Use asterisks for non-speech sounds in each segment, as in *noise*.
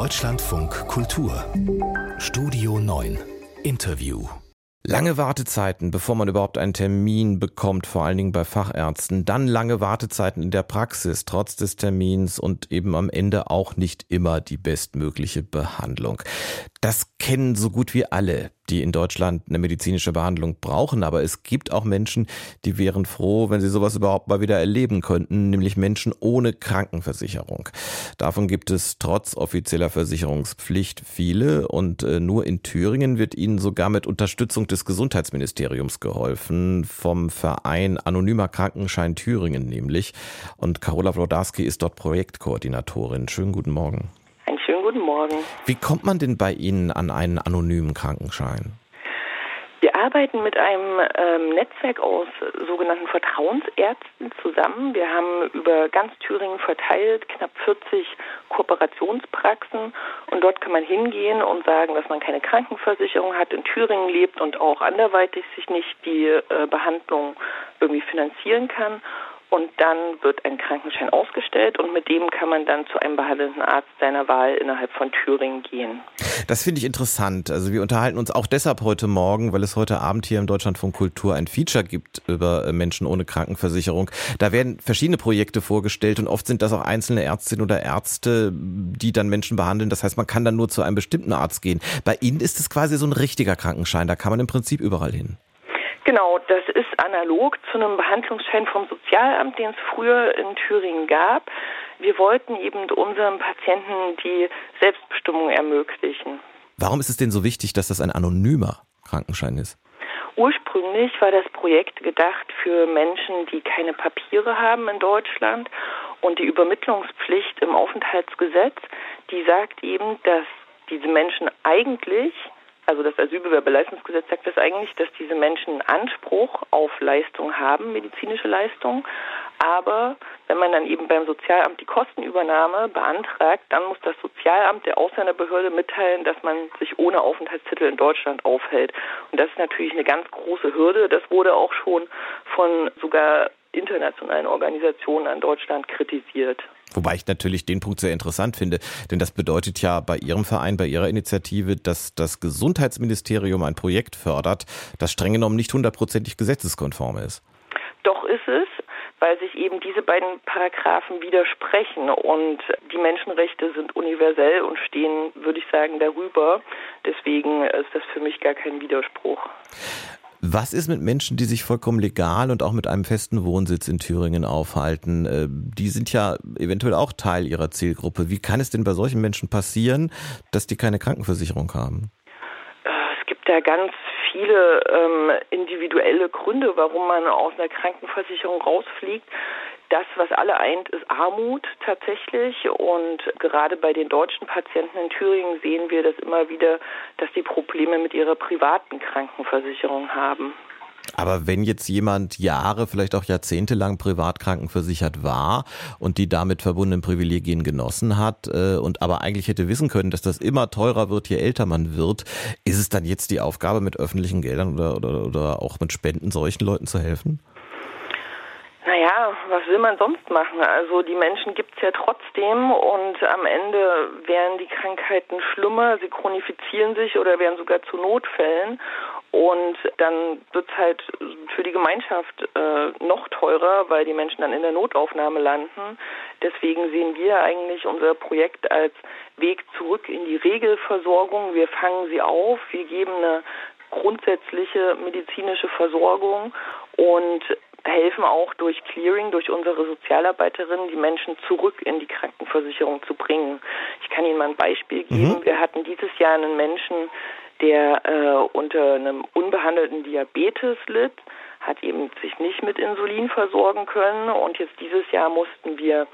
Deutschlandfunk Kultur Studio 9 Interview Lange Wartezeiten, bevor man überhaupt einen Termin bekommt, vor allen Dingen bei Fachärzten. Dann lange Wartezeiten in der Praxis, trotz des Termins und eben am Ende auch nicht immer die bestmögliche Behandlung. Das kennen so gut wie alle, die in Deutschland eine medizinische Behandlung brauchen. Aber es gibt auch Menschen, die wären froh, wenn sie sowas überhaupt mal wieder erleben könnten, nämlich Menschen ohne Krankenversicherung. Davon gibt es trotz offizieller Versicherungspflicht viele und äh, nur in Thüringen wird ihnen sogar mit Unterstützung des Gesundheitsministeriums geholfen, vom Verein Anonymer Krankenschein Thüringen nämlich. Und Carola Wlodarski ist dort Projektkoordinatorin. Schönen guten Morgen. Guten Morgen. Wie kommt man denn bei Ihnen an einen anonymen Krankenschein? Wir arbeiten mit einem ähm, Netzwerk aus sogenannten Vertrauensärzten zusammen. Wir haben über ganz Thüringen verteilt knapp 40 Kooperationspraxen und dort kann man hingehen und sagen, dass man keine Krankenversicherung hat, in Thüringen lebt und auch anderweitig sich nicht die äh, Behandlung irgendwie finanzieren kann und dann wird ein Krankenschein ausgestellt und mit dem kann man dann zu einem behandelnden Arzt seiner Wahl innerhalb von Thüringen gehen. Das finde ich interessant. Also wir unterhalten uns auch deshalb heute Morgen, weil es heute Abend hier im Deutschlandfunk Kultur ein Feature gibt über äh, Menschen ohne Krankenversicherung. Da werden verschiedene Projekte vorgestellt und oft sind das auch einzelne Ärztinnen oder Ärzte, die dann Menschen behandeln. Das heißt, man kann dann nur zu einem bestimmten Arzt gehen. Bei Ihnen ist es quasi so ein richtiger Krankenschein. Da kann man im Prinzip überall hin. Genau, das ist analog zu einem Behandlungsschein vom Sozialamt, den es früher in Thüringen gab. Wir wollten eben unseren Patienten die Selbstbestimmung ermöglichen. Warum ist es denn so wichtig, dass das ein anonymer Krankenschein ist? Ursprünglich war das Projekt gedacht für Menschen, die keine Papiere haben in Deutschland. Und die Übermittlungspflicht im Aufenthaltsgesetz, die sagt eben, dass diese Menschen eigentlich also das Asylbewerberleistungsgesetz sagt das eigentlich, dass diese Menschen Anspruch auf Leistung haben, medizinische Leistung. Aber wenn man dann eben beim Sozialamt die Kostenübernahme beantragt, dann muss das Sozialamt der Ausländerbehörde mitteilen, dass man sich ohne Aufenthaltstitel in Deutschland aufhält. Und das ist natürlich eine ganz große Hürde. Das wurde auch schon von sogar internationalen Organisationen an Deutschland kritisiert. Wobei ich natürlich den Punkt sehr interessant finde, denn das bedeutet ja bei Ihrem Verein, bei Ihrer Initiative, dass das Gesundheitsministerium ein Projekt fördert, das streng genommen nicht hundertprozentig gesetzeskonform ist. Doch ist es, weil sich eben diese beiden Paragraphen widersprechen und die Menschenrechte sind universell und stehen, würde ich sagen, darüber. Deswegen ist das für mich gar kein Widerspruch. Was ist mit Menschen, die sich vollkommen legal und auch mit einem festen Wohnsitz in Thüringen aufhalten? Äh, die sind ja eventuell auch Teil ihrer Zielgruppe. Wie kann es denn bei solchen Menschen passieren, dass die keine Krankenversicherung haben? Äh, es gibt da ganz viele ähm, individuelle Gründe, warum man aus einer Krankenversicherung rausfliegt das, was alle eint, ist Armut tatsächlich. Und gerade bei den deutschen Patienten in Thüringen sehen wir das immer wieder, dass die Probleme mit ihrer privaten Krankenversicherung haben. Aber wenn jetzt jemand Jahre, vielleicht auch Jahrzehnte lang privat krankenversichert war und die damit verbundenen Privilegien genossen hat äh, und aber eigentlich hätte wissen können, dass das immer teurer wird, je älter man wird, ist es dann jetzt die Aufgabe, mit öffentlichen Geldern oder, oder, oder auch mit Spenden solchen Leuten zu helfen? Naja, was will man sonst machen? Also die Menschen gibt es ja trotzdem und am Ende werden die Krankheiten schlimmer, sie chronifizieren sich oder werden sogar zu Notfällen. Und dann wird es halt für die Gemeinschaft äh, noch teurer, weil die Menschen dann in der Notaufnahme landen. Deswegen sehen wir eigentlich unser Projekt als Weg zurück in die Regelversorgung. Wir fangen sie auf, wir geben eine grundsätzliche medizinische Versorgung und helfen auch durch Clearing, durch unsere Sozialarbeiterinnen, die Menschen zurück in die Krankenversicherung zu bringen. Ich kann Ihnen mal ein Beispiel geben. Mhm. Wir hatten dieses Jahr einen Menschen, der äh, unter einem unbehandelten Diabetes litt, hat eben sich nicht mit Insulin versorgen können und jetzt dieses Jahr mussten wir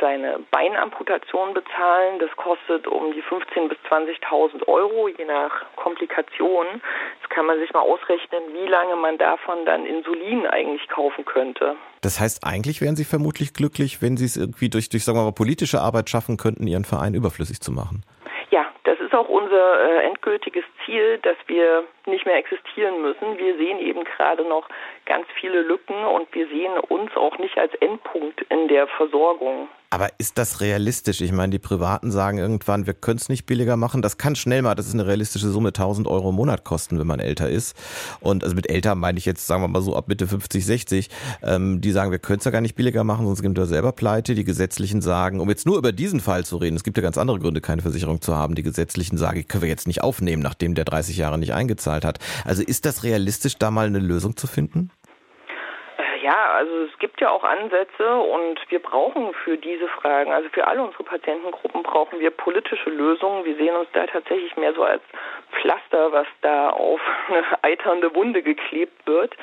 seine Beinamputation bezahlen. Das kostet um die 15.000 bis 20.000 Euro, je nach Komplikation. Jetzt kann man sich mal ausrechnen, wie lange man davon dann Insulin eigentlich kaufen könnte. Das heißt, eigentlich wären Sie vermutlich glücklich, wenn Sie es irgendwie durch, durch sagen wir mal, politische Arbeit schaffen könnten, Ihren Verein überflüssig zu machen. Ja, das ist auch unser äh, endgültiges Ziel, dass wir nicht mehr existieren müssen. Wir sehen eben gerade noch ganz viele Lücken und wir sehen uns auch nicht als Endpunkt in der Versorgung. Aber ist das realistisch? Ich meine, die Privaten sagen irgendwann, wir können es nicht billiger machen. Das kann schnell mal, das ist eine realistische Summe, 1000 Euro im Monat kosten, wenn man älter ist. Und also mit älter meine ich jetzt, sagen wir mal so, ab Mitte 50, 60. Ähm, die sagen, wir können es ja gar nicht billiger machen, sonst gehen wir selber pleite. Die Gesetzlichen sagen, um jetzt nur über diesen Fall zu reden, es gibt ja ganz andere Gründe, keine Versicherung zu haben. Die Gesetzlichen sagen, können wir jetzt nicht aufnehmen, nachdem der 30 Jahre nicht eingezahlt hat. Also ist das realistisch, da mal eine Lösung zu finden? Ja, also es gibt ja auch Ansätze und wir brauchen für diese Fragen, also für alle unsere Patientengruppen brauchen wir politische Lösungen. Wir sehen uns da tatsächlich mehr so als Pflaster, was da auf *laughs* eine eiternde Wunde geklebt wird.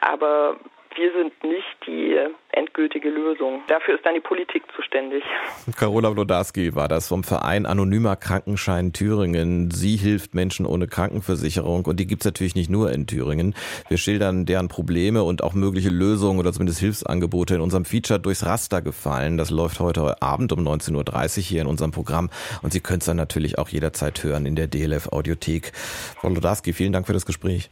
Aber wir sind nicht die endgültige Lösung. Dafür ist dann die Politik zuständig. Carola Blodarski war das vom Verein Anonymer Krankenschein Thüringen. Sie hilft Menschen ohne Krankenversicherung und die gibt es natürlich nicht nur in Thüringen. Wir schildern deren Probleme und auch mögliche Lösungen oder zumindest Hilfsangebote in unserem Feature durchs Raster gefallen. Das läuft heute Abend um 19.30 Uhr hier in unserem Programm und Sie können es dann natürlich auch jederzeit hören in der DLF Audiothek. Frau Blodarski, vielen Dank für das Gespräch.